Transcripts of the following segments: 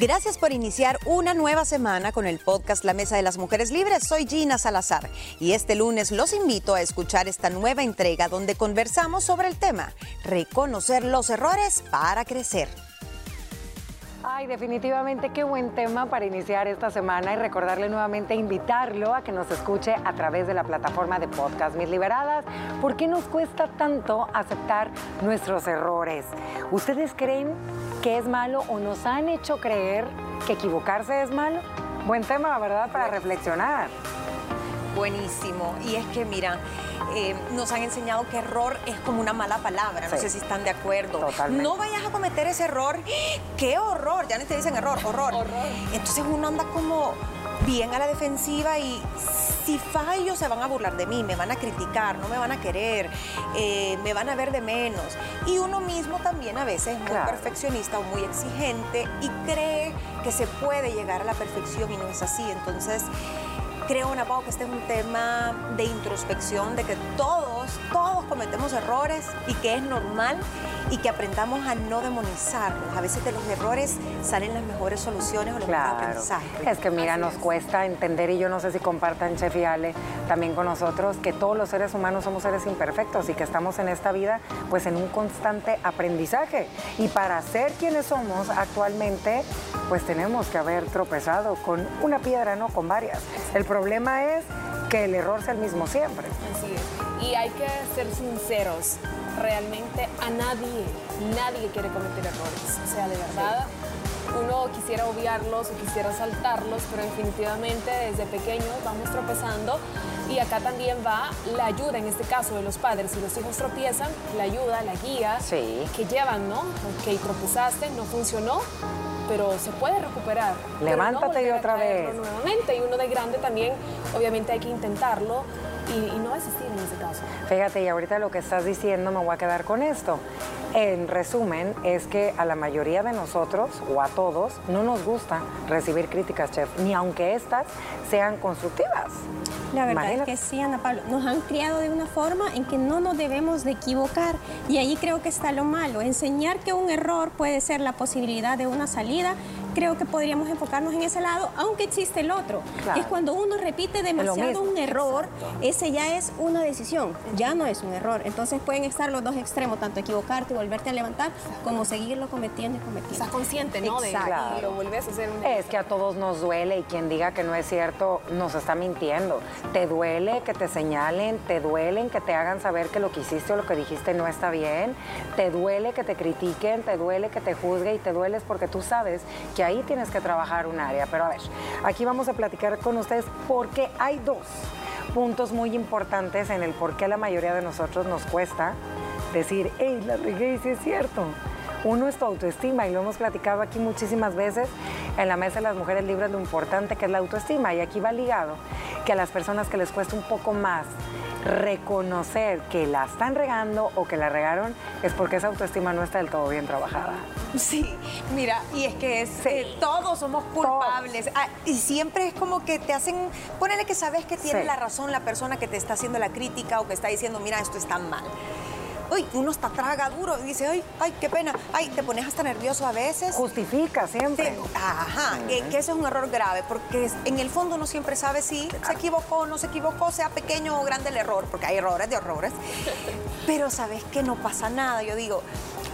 Gracias por iniciar una nueva semana con el podcast La Mesa de las Mujeres Libres. Soy Gina Salazar y este lunes los invito a escuchar esta nueva entrega donde conversamos sobre el tema reconocer los errores para crecer. Ay, definitivamente qué buen tema para iniciar esta semana y recordarle nuevamente invitarlo a que nos escuche a través de la plataforma de podcast Mis Liberadas. ¿Por qué nos cuesta tanto aceptar nuestros errores? ¿Ustedes creen que es malo o nos han hecho creer que equivocarse es malo? Buen tema, ¿verdad? Para reflexionar. Buenísimo. Y es que, mira, eh, nos han enseñado que error es como una mala palabra. No sé si están de acuerdo. Totalmente. No vayas a cometer ese error. ¡Qué horror! Ya no te dicen error, horror. Entonces uno anda como bien a la defensiva y si fallo se van a burlar de mí, me van a criticar, no me van a querer, eh, me van a ver de menos. Y uno mismo también a veces es muy Claro. perfeccionista o muy exigente y cree que se puede llegar a la perfección y no es así. Entonces, creo, Ana Pau, que este es un tema de introspección, de que todos, todos cometemos errores y que es normal y que aprendamos a no demonizarlos. A veces de los errores salen las mejores soluciones o los mejores aprendizajes. Es que mira, Así nos es. cuesta entender y yo no sé si compartan Chef y Ale también con nosotros que todos los seres humanos somos seres imperfectos y que estamos en esta vida pues en un constante aprendizaje. Y para ser quienes somos actualmente pues tenemos que haber tropezado con una piedra, no con varias. El problema es que el error sea el mismo siempre. Así es. Y hay que ser sinceros. Realmente a nadie, nadie quiere cometer errores. O sea, de verdad, uno quisiera obviarlos o quisiera saltarlos, pero definitivamente desde pequeños vamos tropezando. Y acá también va la ayuda, en este caso de los padres. Si los hijos tropiezan, la ayuda, la guía Sí. que llevan, ¿no? Ok, tropezaste, no funcionó, pero se puede recuperar. No Levántate y otra vez. Nuevamente, y uno de grande también, obviamente hay que intentarlo y, y no desistir en ese caso. Fíjate, y ahorita lo que estás diciendo me voy a quedar con esto. En resumen, es que a la mayoría de nosotros, o a todos, no nos gusta recibir críticas, chef, ni aunque estas sean constructivas. La verdad Imagínate. es que sí, Ana Pablo, nos han criado de una forma en que no nos debemos de equivocar y ahí creo que está lo malo. Enseñar que un error puede ser la posibilidad de una salida, creo que podríamos enfocarnos en ese lado, aunque existe el otro. Claro. Que es cuando uno repite demasiado un error, ese ya es una decisión, ya no es un error. Entonces pueden estar los dos extremos, tanto equivocarte y volverte a levantar, como seguirlo cometiendo y cometiendo. Estás consciente, ¿no? De Exacto. y lo vuelves a hacer un Es que a todos nos duele y quien diga que no es cierto nos está mintiendo. Te duele que te señalen, te duelen que te hagan saber que lo que hiciste o lo que dijiste no está bien, te duele que te critiquen, te duele que te juzgue y te dueles porque tú sabes que ahí tienes que trabajar un área. Pero a ver, aquí vamos a platicar con ustedes porque hay dos puntos muy importantes en el por qué la mayoría de nosotros nos cuesta decir, hey, la regué y sí es cierto. Uno es tu autoestima y lo hemos platicado aquí muchísimas veces en la mesa de las mujeres libres lo importante que es la autoestima y aquí va ligado que a las personas que les cuesta un poco más reconocer que la están regando o que la regaron es porque esa autoestima no está del todo bien trabajada. Sí, mira, y es que es, eh, todos somos culpables. Ah, y siempre es como que te hacen, ponele que sabes que tiene Sí. la razón la persona que te está haciendo la crítica o que está diciendo, mira, esto está mal. Uy, uno está traga duro y dice, ay, ay, qué pena. Ay, te pones hasta nervioso a veces. Justifica siempre. Ajá, que, que eso es un error grave, porque en el fondo uno siempre sabe si se equivocó o no se equivocó, sea pequeño o grande el error, porque hay errores de errores. Pero sabes que no pasa nada. Yo digo,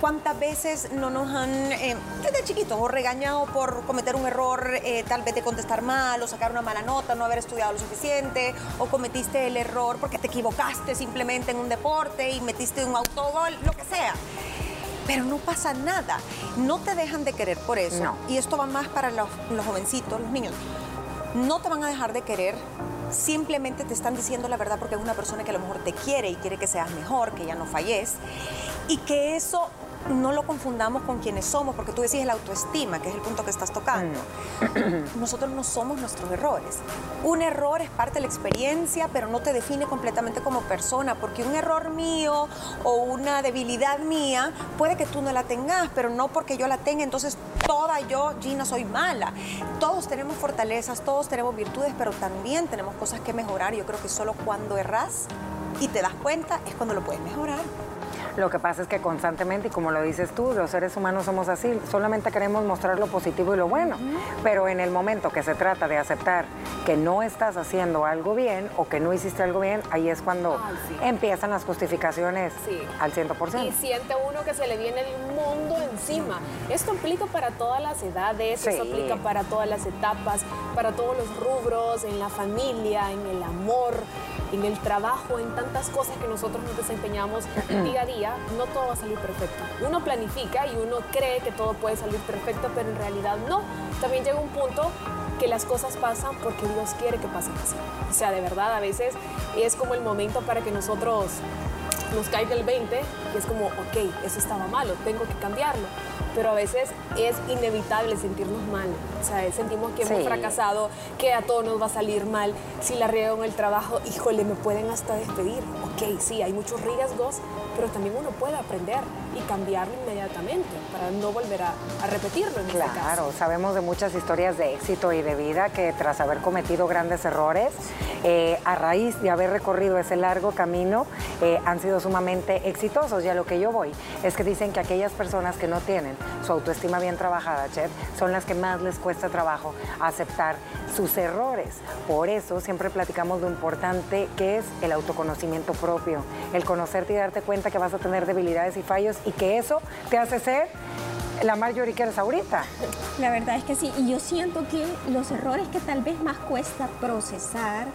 ¿cuántas veces no nos han, eh, desde chiquitos, o regañado por cometer un error, eh, tal vez de contestar mal, o sacar una mala nota, no haber estudiado lo suficiente, o cometiste el error porque te equivocaste simplemente en un deporte y metiste un autogol, lo que sea? Pero no pasa nada. No te dejan de querer por eso. No. Y esto va más para los, los jovencitos, los niños. No te van a dejar de querer. Simplemente te están diciendo la verdad porque es una persona que a lo mejor te quiere y quiere que seas mejor, que ya no falles. Y que eso no lo confundamos con quienes somos, porque tú decís la autoestima, que es el punto que estás tocando. Nosotros no somos nuestros errores. Un error es parte de la experiencia, pero no te define completamente como persona, porque un error mío o una debilidad mía puede que tú no la tengas, pero no porque yo la tenga, entonces toda yo, Gina, soy mala. Todos tenemos fortalezas, todos tenemos virtudes, pero también tenemos cosas que mejorar. Yo creo que solo cuando erras y te das cuenta es cuando lo puedes mejorar. Lo que pasa es que constantemente, y como lo dices tú, los seres humanos somos así, solamente queremos mostrar lo positivo y lo bueno. Pero en el momento que se trata de aceptar que no estás haciendo algo bien o que no hiciste algo bien, ahí es cuando Ay, sí. empiezan las justificaciones Sí. al 100%. Y siente uno que se le viene el mundo encima. Esto aplica para todas las edades, Sí. esto aplica para todas las etapas, para todos los rubros, en la familia, en el amor, en el trabajo, en tantas cosas que nosotros nos desempeñamos día a día. No todo va a salir perfecto. Uno planifica y uno cree que todo puede salir perfecto, pero en realidad no. También llega un punto que las cosas pasan porque Dios quiere que pasen así. O sea, de verdad, a veces es como el momento para que nosotros nos caiga el 20 y es como, ok, eso estaba malo, tengo que cambiarlo. Pero a veces es inevitable sentirnos mal. O sea, sentimos que hemos Sí. fracasado, que a todos nos va a salir mal. Si la riego en el trabajo, híjole, me pueden hasta despedir. Ok, sí, hay muchos riesgos, pero también uno puede aprender y cambiarlo inmediatamente para no volver a, repetirlo en este caso. Claro, sabemos de muchas historias de éxito y de vida que tras haber cometido grandes errores, eh, a raíz de haber recorrido ese largo camino, eh, han sido sumamente exitosos. Y a lo que yo voy es que dicen que aquellas personas que no tienen su autoestima bien trabajada, Chef, son las que más les cuesta trabajo aceptar sus errores. Por eso siempre platicamos lo importante que es el autoconocimiento propio, el conocerte y darte cuenta que vas a tener debilidades y fallos y que eso te hace ser la Marjorie que eres ahorita. La verdad es que sí, y yo siento que los errores que tal vez más cuesta procesar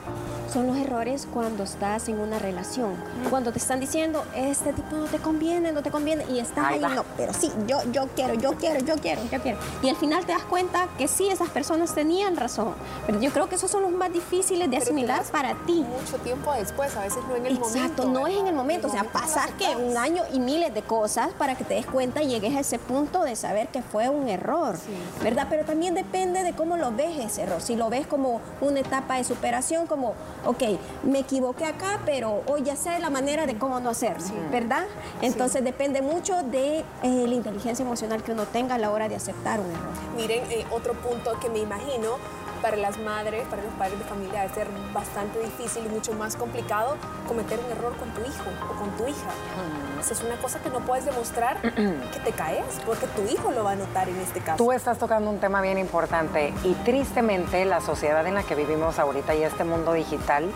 son los errores cuando estás en una relación. Cuando te están diciendo, este tipo no te conviene, no te conviene, y estás Ahí ahí, no, pero sí, yo, yo quiero, yo quiero, yo quiero, yo quiero. Y al final te das cuenta que sí, esas personas tenían razón. Pero yo creo que esos son los más difíciles de Pero asimilar para ti. Mucho tiempo después, a veces no en el momento. Exacto, no es en el ¿verdad? momento, o sea, pasar que un año y miles de cosas para que te des cuenta y llegues a ese punto de saber que fue un error, ¿verdad? Pero también depende de cómo lo ves ese error. Si lo ves como una etapa de superación, como, ok, me equivoqué acá, pero hoy ya sé la manera de cómo no hacerlo, ¿verdad? Entonces depende mucho de eh, la inteligencia emocional que uno tenga a la hora de aceptar un error. Miren, eh, otro punto que me imagino para las madres, para los padres de familia, debe ser bastante difícil y mucho más complicado cometer un error con tu hijo o con tu hija. O sea, es una cosa que no puedes demostrar que te caes, porque tu hijo lo va a notar en este caso. Tú estás tocando un tema bien importante y tristemente la sociedad en la que vivimos ahorita y este mundo digital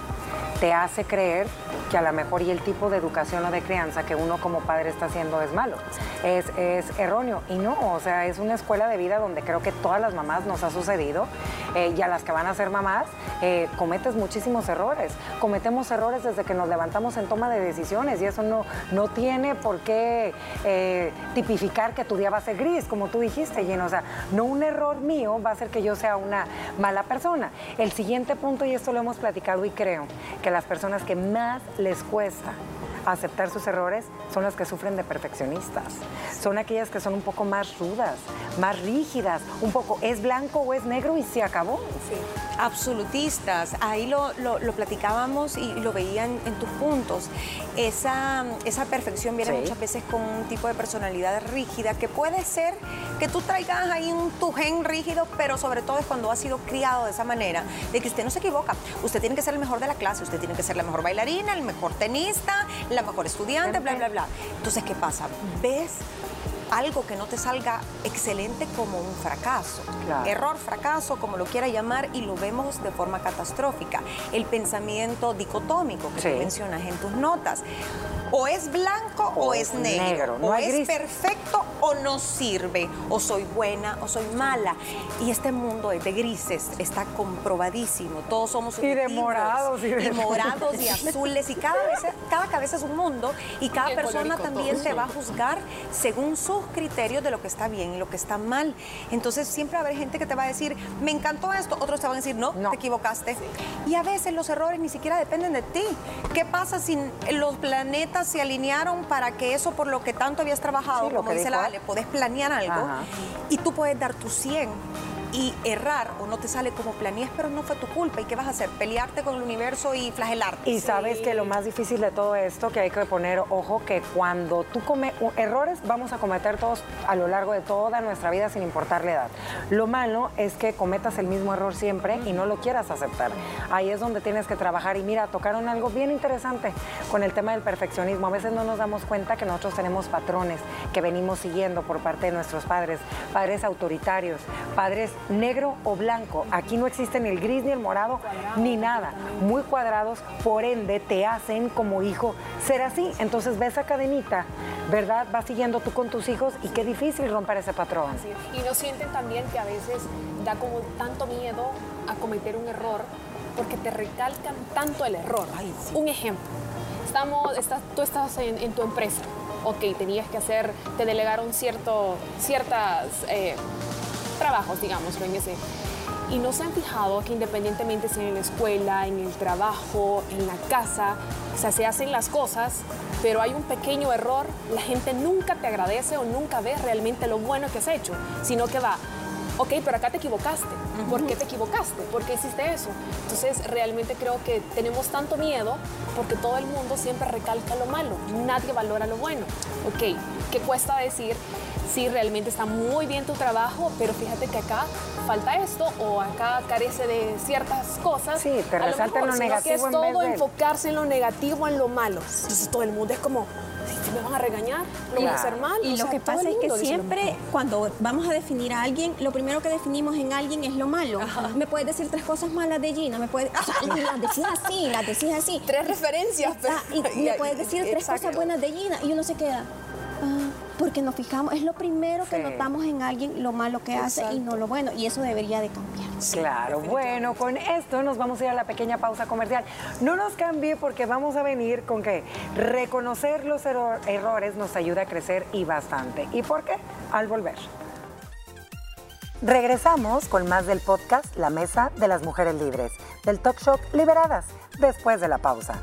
te hace creer que a lo mejor y el tipo de educación o de crianza que uno como padre está haciendo es malo, es, es erróneo. Y no, o sea, es una escuela de vida donde creo que todas las mamás nos ha sucedido eh, y a las que van a ser mamás eh, cometes muchísimos errores. Cometemos errores desde que nos levantamos en toma de decisiones y eso no, no tiene por qué eh, tipificar que tu día va a ser gris, como tú dijiste, Jen. O sea, no un error mío va a hacer que yo sea una mala persona. El siguiente punto, y esto lo hemos platicado y creo, que las personas que más les cuesta aceptar sus errores son las que sufren de perfeccionistas. Son aquellas que son un poco más rudas, más rígidas, un poco es blanco o es negro y se acabó. Sí. absolutistas. Ahí lo, lo- lo platicábamos y lo veían en tus puntos. Esa, esa perfección viene Sí. muchas veces con un tipo de personalidad rígida que puede ser que tú traigas ahí un tu gen rígido, pero sobre todo es cuando has sido criado de esa manera, de que usted no se equivoca. Usted tiene que ser el mejor de la clase, usted tiene que ser la mejor bailarina, el mejor tenista, la mejor estudiante, bla, bla, bla. Entonces, ¿qué pasa? ¿Ves? algo que no te salga excelente como un fracaso. Claro. Error, fracaso, como lo quiera llamar, y lo vemos de forma catastrófica. El pensamiento dicotómico que Sí. tú mencionas en tus notas. O es blanco o, O es negro. negro, no o es gris. perfecto o no sirve. O soy buena o soy mala. Y este mundo es de grises, está comprobadísimo. Todos somos Y de morados, y de- y morados y azules. Y cada, vez, cada cabeza es un mundo. Y cada Qué persona también te va a juzgar según sus criterios de lo que está bien y lo que está mal. Entonces siempre va a haber gente que te va a decir, me encantó esto, otros te van a decir, no, No. te equivocaste. Y a veces los errores ni siquiera dependen de ti. ¿Qué pasa si los planetas se alinearon para que eso por lo que tanto habías trabajado, Sí, como que dice la Ale. Ale, podés planear algo Ajá. y tú puedes dar tu 100? Y errar o no te sale como planeas, pero no fue tu culpa. ¿Y qué vas a hacer? Pelearte con el universo y flagelarte. Y sabes que lo más difícil de todo esto, que hay que poner ojo, que cuando tú comes errores, vamos a cometer todos a lo largo de toda nuestra vida sin importar la edad. Lo malo es que cometas el mismo error siempre y no lo quieras aceptar. Ahí es donde tienes que trabajar. Y mira, tocaron algo bien interesante con el tema del perfeccionismo. A veces no nos damos cuenta que nosotros tenemos patrones que venimos siguiendo por parte de nuestros padres, padres autoritarios, padres negro o blanco. Aquí no existe ni el gris ni el morado ni nada. Muy cuadrados, por ende te hacen como hijo ser así. Entonces ves esa cadenita, ¿verdad? Vas siguiendo tú con tus hijos y qué difícil romper ese patrón. Y no sienten también que a veces da como tanto miedo a cometer un error porque te recalcan tanto el error. Un ejemplo, estamos, estás, tú estás en, tu empresa, ok, tenías que hacer, te delegaron cierto, ciertas... Eh, trabajos, digamos. Y no se han fijado que independientemente sea en la escuela, en el trabajo, en la casa, o sea, se hacen las cosas, pero hay un pequeño error, la gente nunca te agradece o nunca ve realmente lo bueno que has hecho, sino que va, ok, pero acá te equivocaste. ¿Por qué te equivocaste? ¿Por qué hiciste eso? Entonces, realmente creo que tenemos tanto miedo porque todo el mundo siempre recalca lo malo, nadie valora lo bueno. Ok, ¿qué cuesta decir? Sí, realmente está muy bien tu trabajo, pero fíjate que acá falta esto o acá carece de ciertas cosas. Sí, te resalta lo, negativo. Que es todo enfocarse en lo negativo, en lo malo. Entonces todo el mundo es como, me van a regañar, lo voy a hacer mal. Y lo que pasa es que siempre cuando vamos a definir a alguien, lo primero que definimos en alguien es lo malo. Me puedes decir tres cosas malas de Gina, me puedes, las decís así, las decís así. Tres referencias. Pero, y, me puedes decir tres cosas buenas de Gina y uno se queda. Ah, porque nos fijamos, es lo primero que notamos en alguien lo malo que hace y no lo bueno, y eso debería de cambiar. Claro, bueno, con esto nos vamos a ir a la pequeña pausa comercial. No nos cambie porque vamos a venir con que reconocer los errores nos ayuda a crecer y bastante. ¿Y por qué? Al volver. Regresamos con más del podcast La Mesa de las Mujeres Libres, del Talk Show Liberadas, después de la pausa.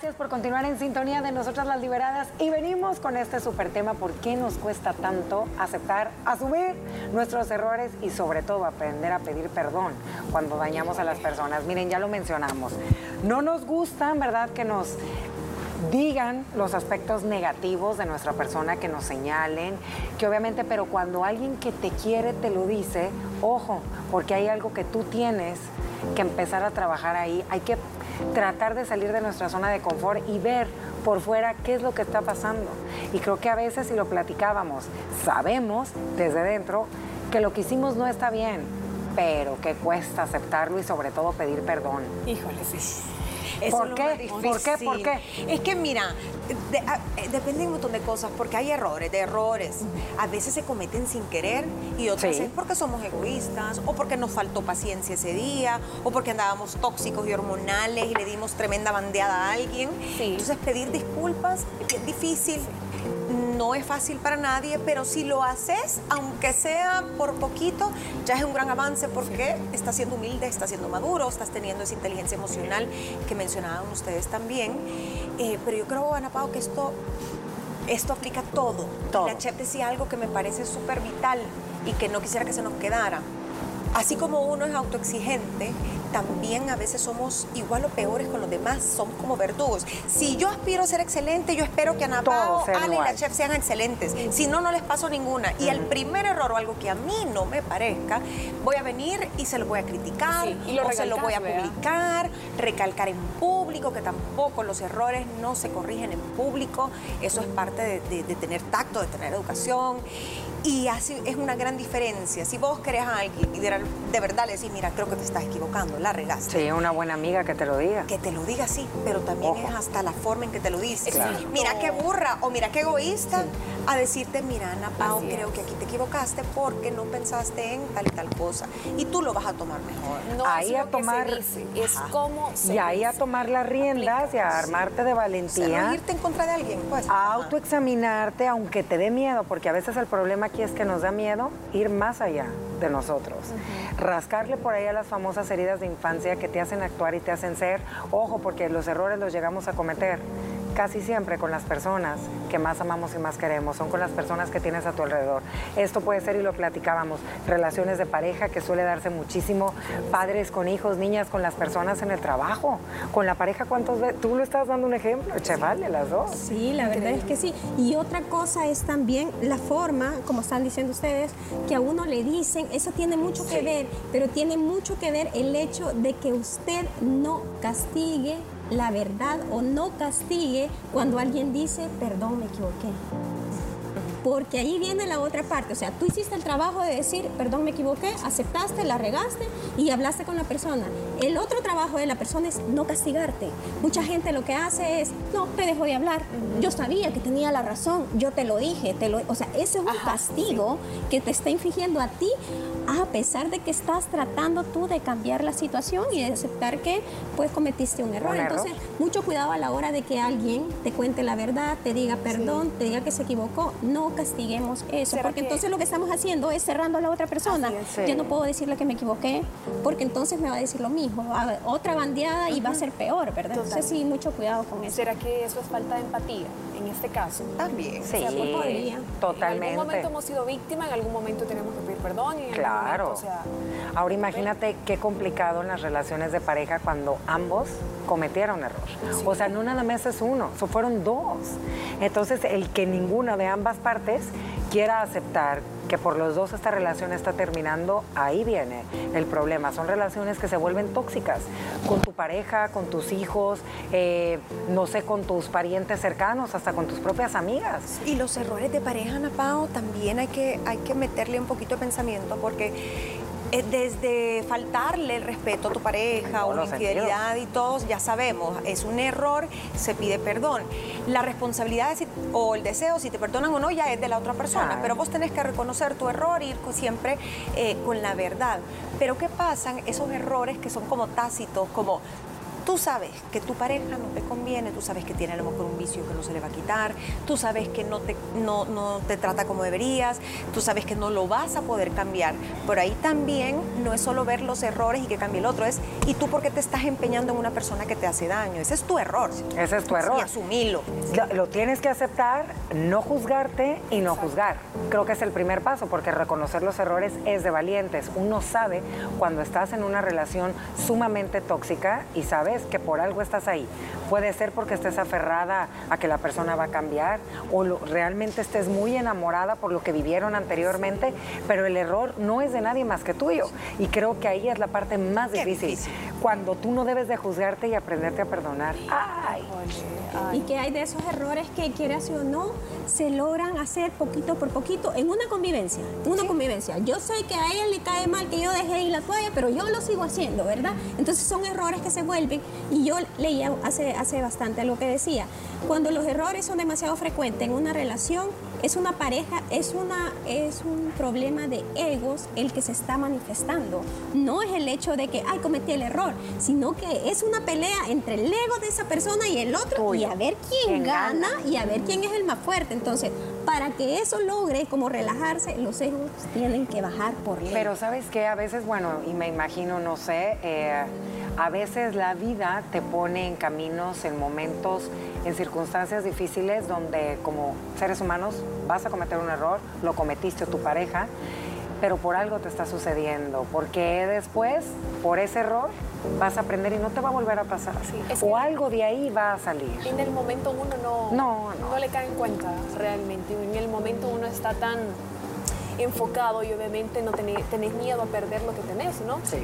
Gracias por continuar en sintonía de nosotras las liberadas y venimos con este super tema, ¿por qué nos cuesta tanto aceptar, asumir nuestros errores y sobre todo aprender a pedir perdón cuando dañamos a las personas? Miren, ya lo mencionamos. No nos gustan, ¿verdad? Que nos digan los aspectos negativos de nuestra persona, que nos señalen, que obviamente, pero cuando alguien que te quiere te lo dice, ojo, porque hay algo que tú tienes que empezar a trabajar ahí, hay que tratar de salir de nuestra zona de confort y ver por fuera qué es lo que está pasando. Y creo que a veces si lo platicábamos, sabemos desde dentro que lo que hicimos no está bien, pero que cuesta aceptarlo y sobre todo pedir perdón. Híjole, sí. ¿Por qué? ¿Por qué? ¿Por qué? Es que mira, eh, depende de un montón de cosas, porque hay errores, de errores. A veces se cometen sin querer y otras es porque somos egoístas, o porque nos faltó paciencia ese día, o porque andábamos tóxicos y hormonales y le dimos tremenda bandeada a alguien. Entonces pedir disculpas es difícil no es fácil para nadie, pero si lo haces, aunque sea por poquito, ya es un gran avance porque estás siendo humilde, estás siendo maduro, estás teniendo esa inteligencia emocional que mencionaban ustedes también. Eh, pero yo creo, Ana Pau, que esto, esto aplica todo. todo. La Chef decía algo que me parece súper vital y que no quisiera que se nos quedara. Así como uno es autoexigente, también a veces somos igual o peores con los demás, somos como verdugos. Si yo aspiro a ser excelente, yo espero que Ana Pao, Ale y la chef sean excelentes. Si no, no les paso ninguna. Y el primer error o algo que a mí no me parezca, voy a venir y se lo voy a criticar, y o se lo voy a publicar, recalcar en público, que tampoco los errores no se corrigen en público. Eso es parte de, de tener tacto, de tener educación. Y así es una gran diferencia. Si vos querés a alguien y de, verdad le decís, mira, creo que te estás equivocando, la regaste. Sí, una buena amiga que te lo diga. Que te lo diga, sí, pero también es hasta la forma en que te lo dice. Mira qué burra o mira qué egoísta a decirte, mira, Ana Pau, creo que aquí te equivocaste porque no pensaste en tal y tal cosa. Y tú lo vas a tomar mejor. No ahí a tomar, es como Y ahí a tomar las riendas y a armarte de valentía. O irte en contra de alguien, pues. A autoexaminarte, aunque te dé miedo, porque a veces el problema aquí es que nos da miedo ir más allá de nosotros. Rascarle por ahí a las famosas heridas de infancia que te hacen actuar y te hacen ser. Ojo, porque los errores los llegamos a cometer casi siempre con las personas que más amamos y más queremos, son con las personas que tienes a tu alrededor. Esto puede ser, y lo platicábamos, relaciones de pareja que suele darse muchísimo, padres con hijos, niñas con las personas en el trabajo, con la pareja, ¿cuántos veces? Tú lo estás dando un ejemplo, cheval, de las dos. Sí, la verdad es que sí. Y otra cosa es también la forma, como están diciendo ustedes, que a uno le dicen, eso tiene mucho que ver, pero tiene mucho que ver el hecho de que usted no castigue la verdad o no castigue cuando alguien dice, perdón, me equivoqué. Porque ahí viene la otra parte, o sea, tú hiciste el trabajo de decir, perdón, me equivoqué, aceptaste, la regaste y hablaste con la persona. El otro trabajo de la persona es no castigarte. Mucha gente lo que hace es, no, te dejo de hablar. Yo sabía que tenía la razón, yo te lo dije, te lo, o sea, ese es un castigo que te está infligiendo a ti a pesar de que estás tratando tú de cambiar la situación y de aceptar que pues cometiste un error. Un error. Entonces, mucho cuidado a la hora de que alguien te cuente la verdad, te diga perdón, te diga que se equivocó. No castiguemos eso, ¿Será porque que- entonces lo que estamos haciendo es cerrando a la otra persona. Es. Sí. Yo no puedo decirle que me equivoqué, porque entonces me va a decir lo mismo, a otra bandeada y va a ser peor, ¿verdad? Entonces sí, mucho cuidado con eso. ¿Será que eso es falta de empatía en este caso? También. Sí, sea, pues, podría. En totalmente. algún momento hemos sido víctima, en algún momento tenemos que pedir perdón. y en algún Claro. momento, o sea, Ahora imagínate qué complicado en las relaciones de pareja cuando ambos cometieron error. O sea, no nada más es uno, so fueron dos. Entonces, el que ninguna de ambas partes quiera aceptar que por los dos esta relación está terminando, ahí viene el problema. Son relaciones que se vuelven tóxicas con tu pareja, con tus hijos, eh, no sé, con tus parientes cercanos, hasta con tus propias amigas. Y los errores de pareja, Ana Pao, también hay que, hay que meterle un poquito de pensamiento porque desde faltarle el respeto a tu pareja una infidelidad y todos ya sabemos, es un error, se pide perdón. La responsabilidad si- o el deseo, si te perdonan o no, ya es de la otra persona, pero vos tenés que reconocer tu error y ir siempre eh, con la verdad. Pero ¿qué pasan esos errores que son como tácitos, como Tú sabes que tu pareja no te conviene, tú sabes que tiene a lo mejor un vicio que no se le va a quitar, tú sabes que no te, no, no te trata como deberías, tú sabes que no lo vas a poder cambiar. Pero ahí también no es solo ver los errores y que cambie el otro, es ¿y tú por qué te estás empeñando en una persona que te hace daño? Ese es tu error. Ese es tu error. Y asumilo. Lo, lo tienes que aceptar, no juzgarte y no juzgar. Creo que es el primer paso, porque reconocer los errores es de valientes. Uno sabe cuando estás en una relación sumamente tóxica y sabes que por algo estás ahí. Puede ser porque estés aferrada a que la persona va a cambiar o lo- realmente estés muy enamorada por lo que vivieron anteriormente, pero el error no es de nadie más que tuyo. Y creo que ahí es la parte más difícil. difícil. Cuando tú no debes de juzgarte y aprenderte a perdonar. Ay. Y que hay de esos errores que, quieras o no, se logran hacer poquito por poquito en una convivencia. Una convivencia. Yo sé que a ella le cae mal que yo dejé ahí la toalla, pero yo lo sigo haciendo, ¿verdad? Entonces son errores que se vuelven. Y yo leía hace, hace bastante algo que decía. Cuando los errores son demasiado frecuentes en una relación, es una pareja, es, una, es un problema de egos el que se está manifestando. No es el hecho de que, ay, cometí el error, sino que es una pelea entre el ego de esa persona y el otro y a ver quién, ¿Quién gana, gana? y a ver quién es el más fuerte. Entonces, para que eso logre como relajarse, los egos tienen que bajar por ley. Pero sabes que a veces, bueno, y me imagino, no sé, eh, a veces la vida te pone en caminos, en momentos, en circunstancias difíciles donde como seres humanos vas a cometer un error, lo cometiste o tu pareja, pero por algo te está sucediendo, porque después, por ese error, vas a aprender y no te va a volver a pasar. Sí, es o algo de ahí va a salir. en el momento uno no, No, no. le cae en cuenta realmente. En el momento uno está tan enfocado y obviamente no tenés, tenés miedo a perder lo que tenés, ¿no? Sí.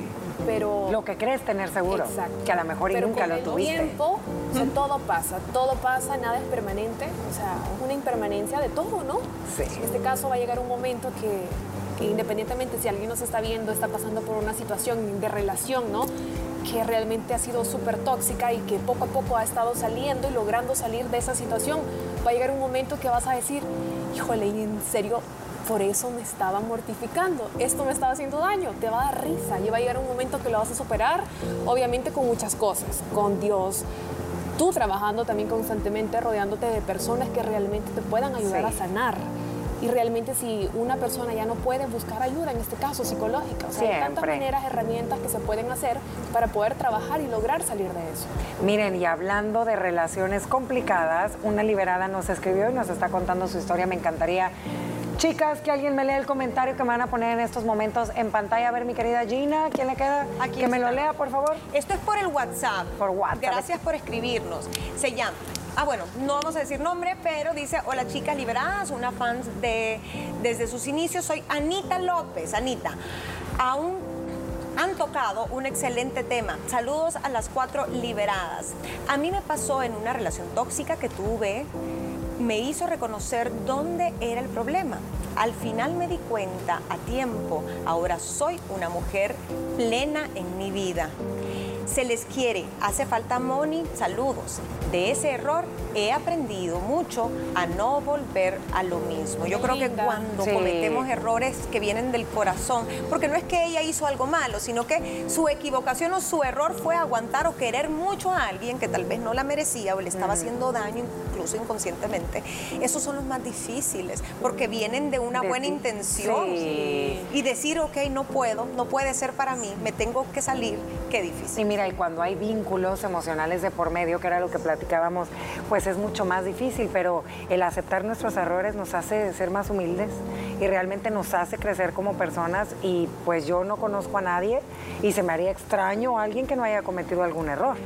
Pero... Lo que crees tener seguro, Exacto. que a lo mejor y nunca con lo el tuviste. tiempo, o sea, todo pasa, todo pasa, nada es permanente, o sea, es una impermanencia de todo, ¿no? Sí. En este caso va a llegar un momento que, que independientemente si alguien nos está viendo, está pasando por una situación de relación, ¿no? que realmente ha sido súper tóxica y que poco a poco ha estado saliendo y logrando salir de esa situación, va a llegar un momento que vas a decir, híjole, ¿y en serio, por eso me estaba mortificando, esto me estaba haciendo daño, te va a dar risa y va a llegar un momento que lo vas a superar, obviamente con muchas cosas, con Dios, tú trabajando también constantemente rodeándote de personas que realmente te puedan ayudar Sí. a sanar. y realmente si una persona ya no puede buscar ayuda, en este caso psicológica, o sea, hay tantas maneras, herramientas que se pueden hacer para poder trabajar y lograr salir de eso. Miren, y hablando de relaciones complicadas, una liberada nos escribió y nos está contando su historia. Me encantaría, chicas, que alguien me lea el comentario que me van a poner en estos momentos en pantalla. A ver, mi querida Gina, ¿quién le queda? Aquí que me lo lea, por favor. Esto es por el WhatsApp. Por WhatsApp. Gracias por escribirnos. Se llama. Ah, bueno, no vamos a decir nombre, pero dice, hola chicas liberadas, una fan de, desde sus inicios, soy Anita López. Anita, aún han tocado un excelente tema. Saludos a las cuatro liberadas. A mí me pasó en una relación tóxica que tuve, me hizo reconocer dónde era el problema. Al final me di cuenta a tiempo, ahora soy una mujer plena en mi vida. Se les quiere, hace falta Moni, saludos. De ese error he aprendido mucho a no volver a lo mismo. Yo Qué creo que cuando Sí. cometemos errores que vienen del corazón, porque no es que ella hizo algo malo, sino que su equivocación o su error fue aguantar o querer mucho a alguien que tal vez no la merecía o le estaba haciendo daño incluso inconscientemente. Esos son los más difíciles, porque vienen de una De buena ti. intención Sí. y decir, ok, no puedo, no puede ser para mí, me tengo que salir, qué difícil. Y mira, y cuando hay vínculos emocionales de por medio, que era lo que platicábamos, pues es mucho más difícil, pero el aceptar nuestros errores nos hace ser más humildes y realmente nos hace crecer como personas y pues yo no conozco a nadie y se me haría extraño a alguien que no haya cometido algún error,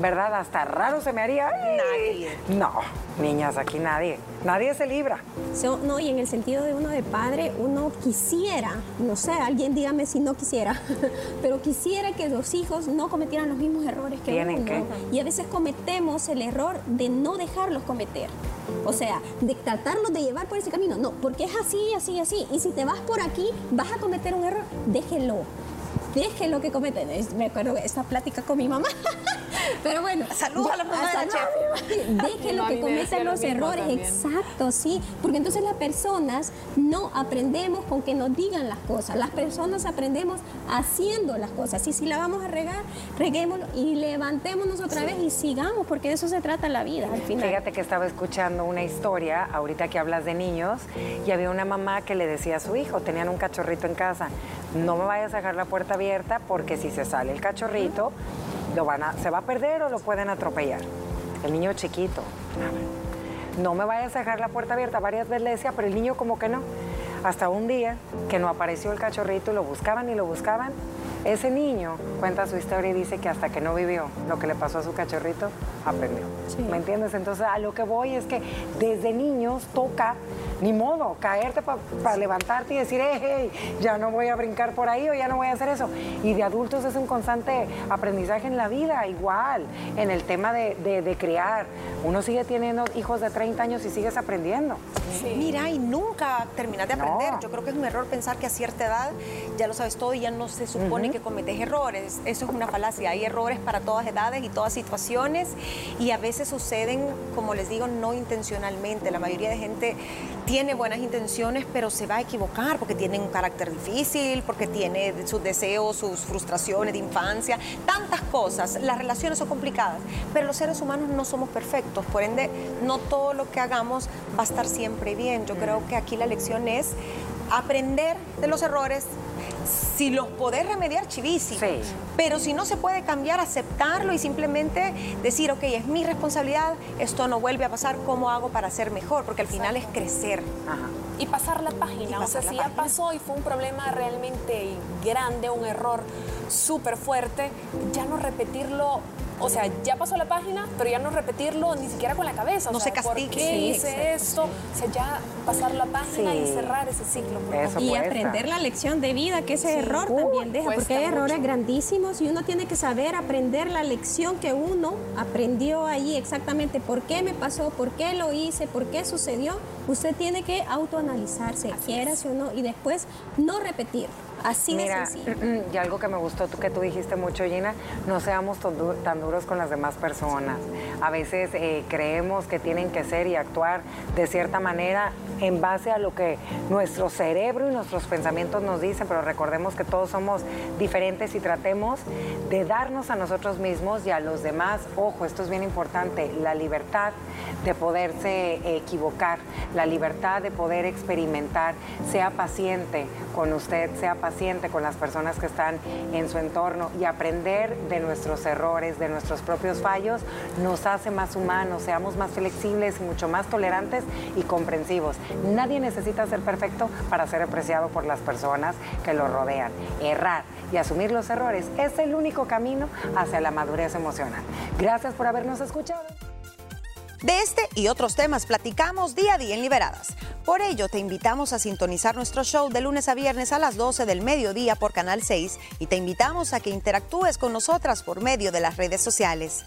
¿verdad? Hasta raro se me haría. ¡ay! Nadie. No, niñas, aquí nadie, nadie se libra. So, no, y en el sentido de uno de padre, uno quisiera, no sé, alguien dígame si no quisiera, pero quisiera que los hijos no cometieran los mismos errores que Tienen uno. que. Y a veces cometemos el error de no dejarlos cometer. O sea, de tratarlos de llevar por ese camino. No, porque es así, así, así. Y si te vas por aquí, vas a cometer un error, déjelo. Déjelo que cometen. Me acuerdo de esta plática con mi mamá. Pero bueno. Saludos a la mamá de la chef. Déjelo mami que cometan lo los errores. también. Exacto, sí. Porque entonces las personas no aprendemos con que nos digan las cosas. Las personas aprendemos haciendo las cosas. Y si la vamos a regar, reguémoslo y levantémonos otra vez y sigamos, porque de eso se trata la vida al final. Fíjate que estaba escuchando una historia, ahorita que hablas de niños, y había una mamá que le decía a su hijo, tenían un cachorrito en casa, no me vayas a dejar la puerta abierta porque si se sale el cachorrito, lo van a, se va a perder o lo pueden atropellar. El niño chiquito. No me vayas a dejar la puerta abierta. Varias veces le decía, pero el niño como que no. Hasta un día que no apareció el cachorrito y lo buscaban y lo buscaban. Ese niño cuenta su historia y dice que hasta que no vivió lo que le pasó a su cachorrito, aprendió. Sí. ¿Me entiendes? Entonces a lo que voy es que desde niños toca, ni modo, caerte para levantarte y decir, hey, hey, ya no voy a brincar por ahí o ya no voy a hacer eso. Y de adultos es un constante aprendizaje en la vida, igual, en el tema de, de- de criar. Uno sigue teniendo hijos de 30 años y sigues aprendiendo. Mira, y nunca terminas de No. aprender. Yo creo que es un error pensar que a cierta edad ya lo sabes todo y ya no se supone que cometes errores. Eso es una falacia. Hay errores para todas edades y todas situaciones y a veces suceden, como les digo, no intencionalmente. La mayoría de gente tiene buenas intenciones, pero se va a equivocar porque tiene un carácter difícil, porque tiene sus deseos, sus frustraciones de infancia, tantas cosas. Las relaciones son complicadas, pero los seres humanos no somos perfectos. Por ende, no todo lo que hagamos va a estar siempre bien. Yo creo que aquí la lección es aprender de los errores. Si los podés remediar, chivísimo. Sí. Pero si no se puede cambiar, aceptarlo y simplemente decir, ok, es mi responsabilidad, esto no vuelve a pasar, ¿cómo hago para ser mejor? Porque al final es crecer. Ajá. Y pasar la página. o sea, si ya pasó y fue un problema realmente grande, un error súper fuerte, ya no repetirlo. O sea, ya pasó la página, pero ya no repetirlo ni siquiera con la cabeza. O No sea, se ¿Por castigue. qué Sí, hice esto? O sea, ya pasar la página y cerrar ese ciclo. por Eso Y cuesta. aprender la lección de vida que ese error también deja, porque hay errores mucho. grandísimos y uno tiene que saber aprender la lección que uno aprendió ahí exactamente, por qué me pasó, por qué lo hice, por qué sucedió. Usted tiene que autoanalizarse, quieras o no, y después no repetir. Así Mira, de sencillo. y algo que me gustó tú, que tú dijiste mucho, Gina, no seamos tan, du- tan duros con las demás personas. A veces eh, creemos que tienen que ser y actuar de cierta manera en base a lo que nuestro cerebro y nuestros pensamientos nos dicen, pero recordemos que todos somos diferentes y tratemos de darnos a nosotros mismos y a los demás, ojo, esto es bien importante, la libertad de poderse equivocar, la libertad de poder experimentar, sea paciente con usted, sea con las personas que están en su entorno y aprender de nuestros errores, de nuestros propios fallos, nos hace más humanos, seamos más flexibles mucho más tolerantes y comprensivos. Nadie necesita ser perfecto para ser apreciado por las personas que lo rodean. Errar y asumir los errores es el único camino hacia la madurez emocional. Gracias por habernos escuchado. De este y otros temas platicamos día a día en Liberadas. Por ello, te invitamos a sintonizar nuestro show de lunes a viernes a las 12 del mediodía por Canal 6 y te invitamos a que interactúes con nosotras por medio de las redes sociales.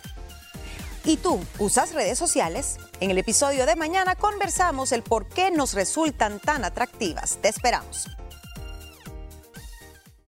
¿Y tú usas redes sociales? En el episodio de mañana conversamos el por qué nos resultan tan atractivas. Te esperamos.